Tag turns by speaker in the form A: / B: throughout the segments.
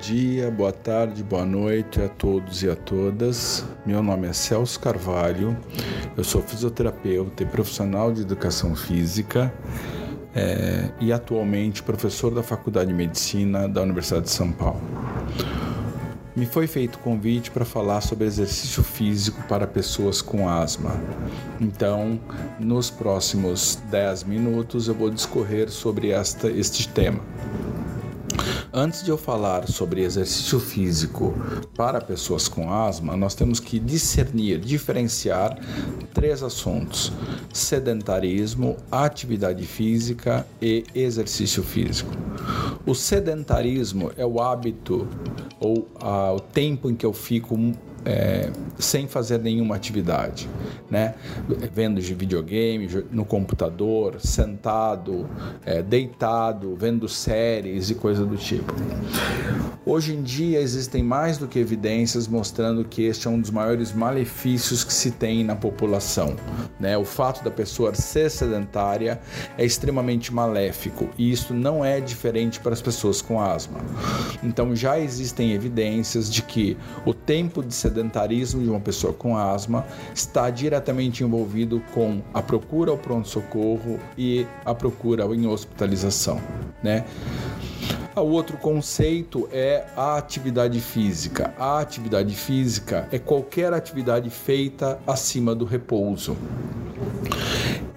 A: dia, boa tarde, boa noite a todos e a todas. Meu nome é Celso Carvalho, eu sou fisioterapeuta e profissional de educação física é, e atualmente professor da Faculdade de Medicina da Universidade de São Paulo. Me foi feito convite para falar sobre exercício físico para pessoas com asma. Então, nos próximos 10 minutos eu vou discorrer sobre esta, este tema. Antes de eu falar sobre exercício físico para pessoas com asma, nós temos que discernir, diferenciar três assuntos: sedentarismo, atividade física e exercício físico. O sedentarismo é o hábito ou ah, o tempo em que eu fico é, sem fazer nenhuma atividade, né? Vendo de videogame, no computador, sentado, é, deitado, vendo séries e coisa do tipo. Hoje em dia existem mais do que evidências mostrando que este é um dos maiores malefícios que se tem na população, né? O fato da pessoa ser sedentária é extremamente maléfico e isso não é diferente para as pessoas com asma. Então já existem evidências de que o tempo de sedentarismo de uma pessoa com asma está diretamente envolvido com a procura ao pronto-socorro e a procura em hospitalização, né? O outro conceito é a atividade física. A atividade física é qualquer atividade feita acima do repouso.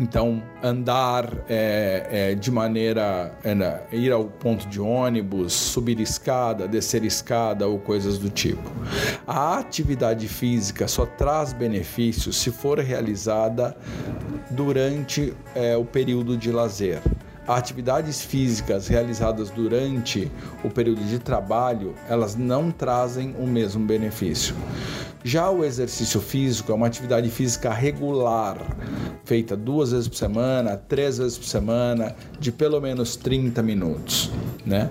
A: Então, andar é, é, de maneira. É, né, ir ao ponto de ônibus, subir escada, descer escada ou coisas do tipo. A atividade física só traz benefícios se for realizada durante é, o período de lazer atividades físicas realizadas durante o período de trabalho, elas não trazem o mesmo benefício. Já o exercício físico é uma atividade física regular, feita duas vezes por semana, três vezes por semana, de pelo menos 30 minutos, né?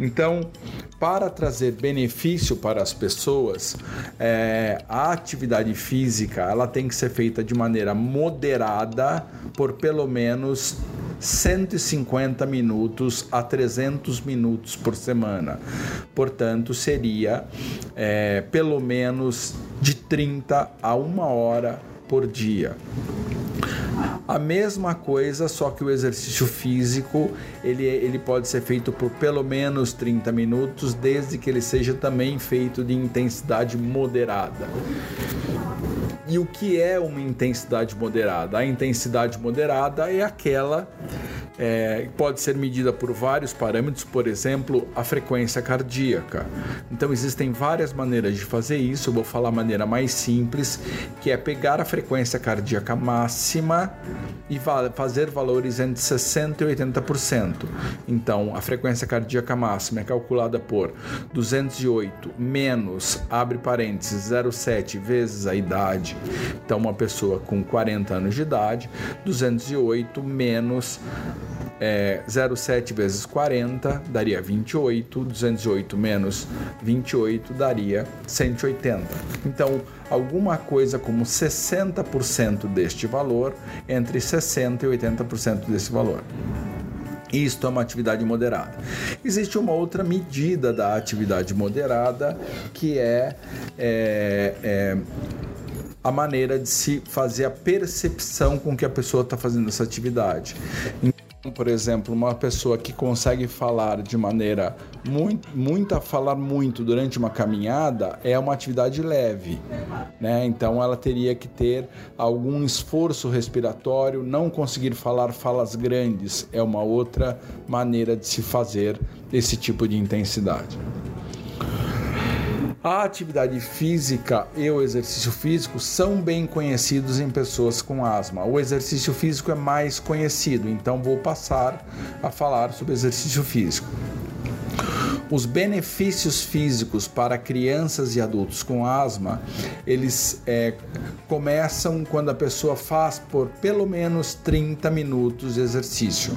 A: Então, para trazer benefício para as pessoas, é, a atividade física ela tem que ser feita de maneira moderada por pelo menos 150 minutos a 300 minutos por semana. Portanto, seria é, pelo menos de 30 a uma hora por dia. A mesma coisa, só que o exercício físico ele, ele pode ser feito por pelo menos 30 minutos, desde que ele seja também feito de intensidade moderada. E o que é uma intensidade moderada? A intensidade moderada é aquela é, pode ser medida por vários parâmetros, por exemplo, a frequência cardíaca. Então existem várias maneiras de fazer isso. Eu vou falar a maneira mais simples, que é pegar a frequência cardíaca máxima e fazer valores entre 60 e 80%. Então a frequência cardíaca máxima é calculada por 208 menos abre parênteses 0,7 vezes a idade. Então uma pessoa com 40 anos de idade, 208 menos é, 0,7 vezes 40 daria 28, 208 menos 28 daria 180. Então, alguma coisa como 60% deste valor, entre 60% e 80% desse valor. Isto é uma atividade moderada. Existe uma outra medida da atividade moderada que é, é, é a maneira de se fazer a percepção com que a pessoa está fazendo essa atividade por exemplo, uma pessoa que consegue falar de maneira muito, muito falar muito durante uma caminhada é uma atividade leve, né? Então ela teria que ter algum esforço respiratório, não conseguir falar falas grandes é uma outra maneira de se fazer esse tipo de intensidade. A atividade física e o exercício físico são bem conhecidos em pessoas com asma. O exercício físico é mais conhecido, então vou passar a falar sobre exercício físico. Os benefícios físicos para crianças e adultos com asma, eles é, começam quando a pessoa faz por pelo menos 30 minutos de exercício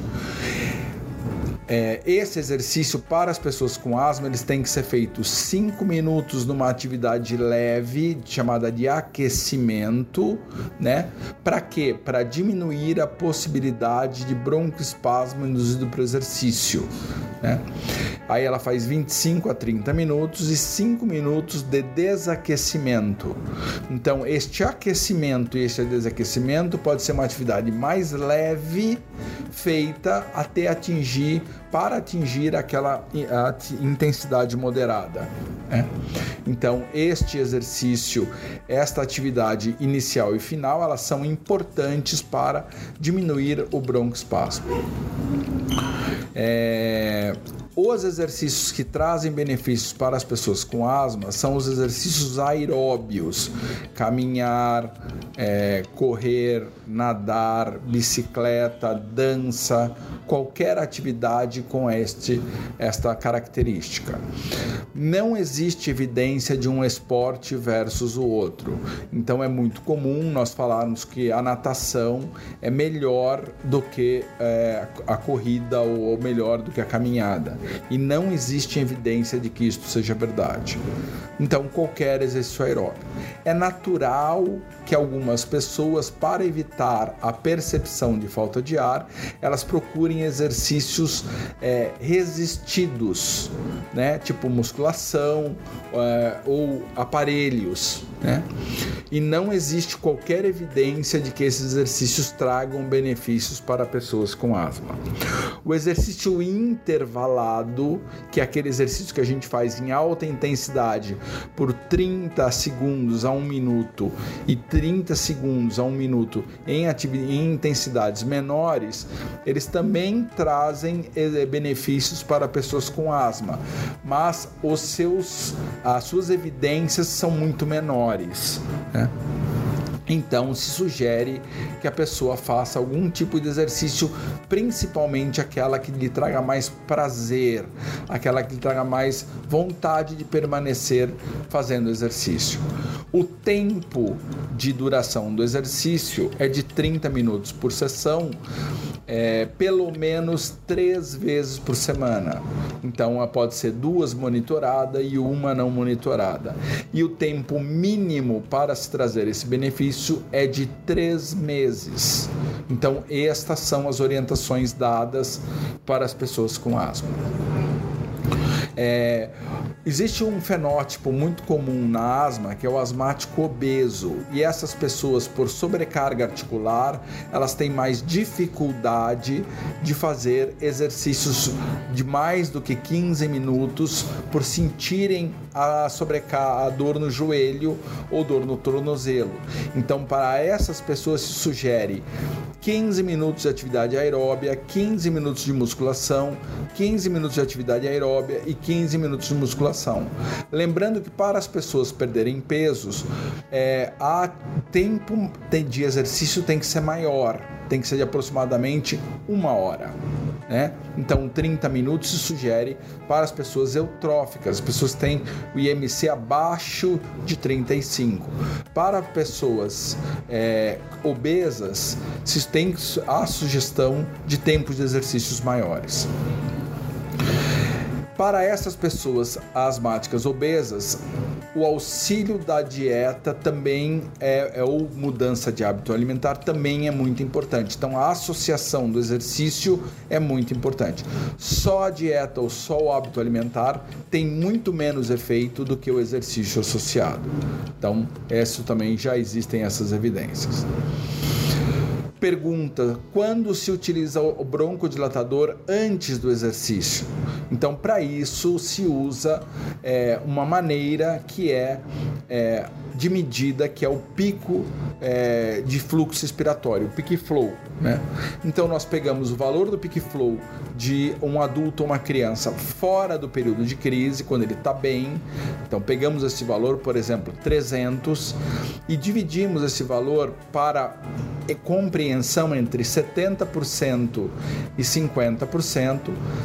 A: é, esse exercício para as pessoas com asma eles têm que ser feitos 5 minutos numa atividade leve chamada de aquecimento, né? Para quê? Para diminuir a possibilidade de broncoespasmo induzido por exercício, né? Aí ela faz 25 a 30 minutos e 5 minutos de desaquecimento. Então, este aquecimento e este desaquecimento pode ser uma atividade mais leve feita até atingir para atingir aquela intensidade moderada. Né? Então, este exercício, esta atividade inicial e final, elas são importantes para diminuir o broncoespasmo. É, os exercícios que trazem benefícios para as pessoas com asma são os exercícios aeróbios: caminhar, é, correr, nadar, bicicleta, dança, qualquer atividade com este, esta característica. Não existe evidência de um esporte versus o outro. Então é muito comum nós falarmos que a natação é melhor do que é, a corrida ou melhor do que a caminhada. E não existe evidência de que isto seja verdade. Então, qualquer exercício aeróbico. É natural que algumas pessoas, para evitar a percepção de falta de ar, elas procurem exercícios é, resistidos, né? tipo musculação é, ou aparelhos. Né? E não existe qualquer evidência de que esses exercícios tragam benefícios para pessoas com asma. O exercício intervalado, que é aquele exercício que a gente faz em alta intensidade por 30 segundos a um minuto e 30 segundos a um minuto em, em intensidades menores, eles também trazem eh, benefícios para pessoas com asma, mas os seus, as suas evidências são muito menores. Né? Então, se sugere que a pessoa faça algum tipo de exercício, principalmente aquela que lhe traga mais prazer, aquela que lhe traga mais vontade de permanecer fazendo exercício. O tempo de duração do exercício é de 30 minutos por sessão, é, pelo menos três vezes por semana. Então, pode ser duas monitoradas e uma não monitorada. E o tempo mínimo para se trazer esse benefício é de três meses. Então, estas são as orientações dadas para as pessoas com asma. É, existe um fenótipo muito comum na asma que é o asmático obeso e essas pessoas por sobrecarga articular elas têm mais dificuldade de fazer exercícios de mais do que 15 minutos por sentirem a sobrecarga, a dor no joelho ou dor no tornozelo. Então para essas pessoas se sugere 15 minutos de atividade aeróbia, 15 minutos de musculação, 15 minutos de atividade aeróbia e 15 minutos de musculação. Lembrando que para as pessoas perderem pesos, é, tempo de exercício tem que ser maior, tem que ser de aproximadamente uma hora. Né? Então, 30 minutos se sugere para as pessoas eutróficas, as pessoas têm o IMC abaixo de 35. Para pessoas é, obesas, se tem a sugestão de tempos de exercícios maiores. Para essas pessoas asmáticas obesas, o auxílio da dieta também é, é, ou mudança de hábito alimentar também é muito importante. Então a associação do exercício é muito importante. Só a dieta ou só o hábito alimentar tem muito menos efeito do que o exercício associado. Então, isso também já existem essas evidências. Pergunta: quando se utiliza o broncodilatador antes do exercício? Então, para isso se usa é, uma maneira que é, é, de medida, que é o pico é, de fluxo expiratório, o peak flow. Né? Então, nós pegamos o valor do peak flow de um adulto ou uma criança fora do período de crise, quando ele está bem. Então, pegamos esse valor, por exemplo, 300, e dividimos esse valor para compreensão entre 70% e 50%.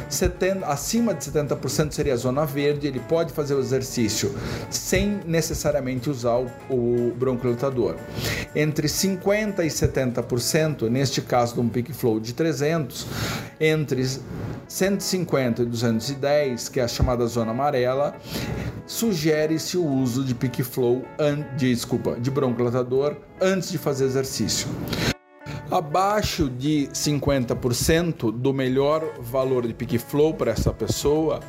A: 70, acima de 70% seria a zona verde, ele pode fazer o exercício sem necessariamente usar o, o. Entre 50% e 70%, neste caso de um peak flow de 300, entre 150 e 210, que é a chamada zona amarela, sugere-se o uso de peak flow, de, desculpa, de broncodilatador antes de fazer exercício. Abaixo de 50% do melhor valor de peak flow para essa pessoa,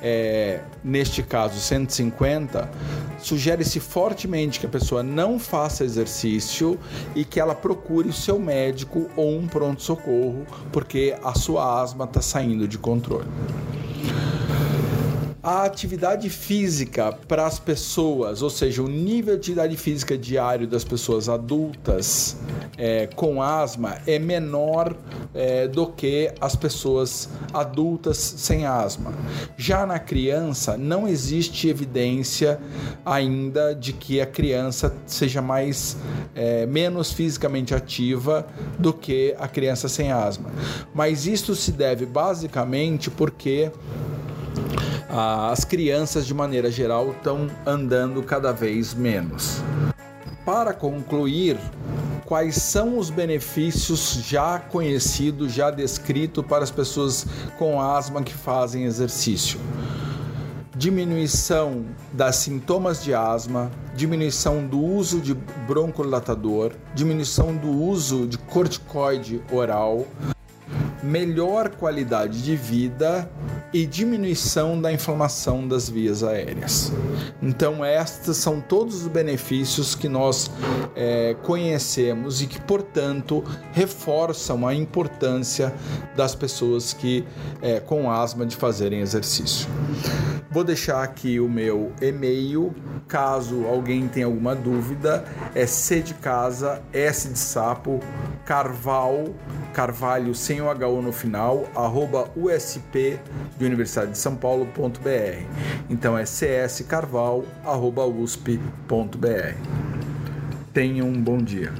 A: é, neste caso 150, sugere-se fortemente que a pessoa não faça exercício e que ela procure o seu médico ou um pronto-socorro, porque a sua asma está saindo de controle. A atividade física para as pessoas, ou seja, o nível de atividade física diário das pessoas adultas é, com asma é menor é, do que as pessoas adultas sem asma. Já na criança, não existe evidência ainda de que a criança seja mais é, menos fisicamente ativa do que a criança sem asma. Mas isso se deve basicamente porque as crianças, de maneira geral, estão andando cada vez menos. Para concluir, quais são os benefícios já conhecidos, já descritos para as pessoas com asma que fazem exercício? Diminuição das sintomas de asma, diminuição do uso de broncodilatador, diminuição do uso de corticoide oral, melhor qualidade de vida e diminuição da inflamação das vias aéreas. Então, estes são todos os benefícios que nós é, conhecemos e que, portanto, reforçam a importância das pessoas que é, com asma de fazerem exercício. Vou deixar aqui o meu e-mail, caso alguém tenha alguma dúvida, é C de casa, S de sapo, Carval, Carvalho sem o HU no final, arroba USP de Universidade de São Paulo.br. Então é cscarval, arroba USP.br. Tenham um bom dia.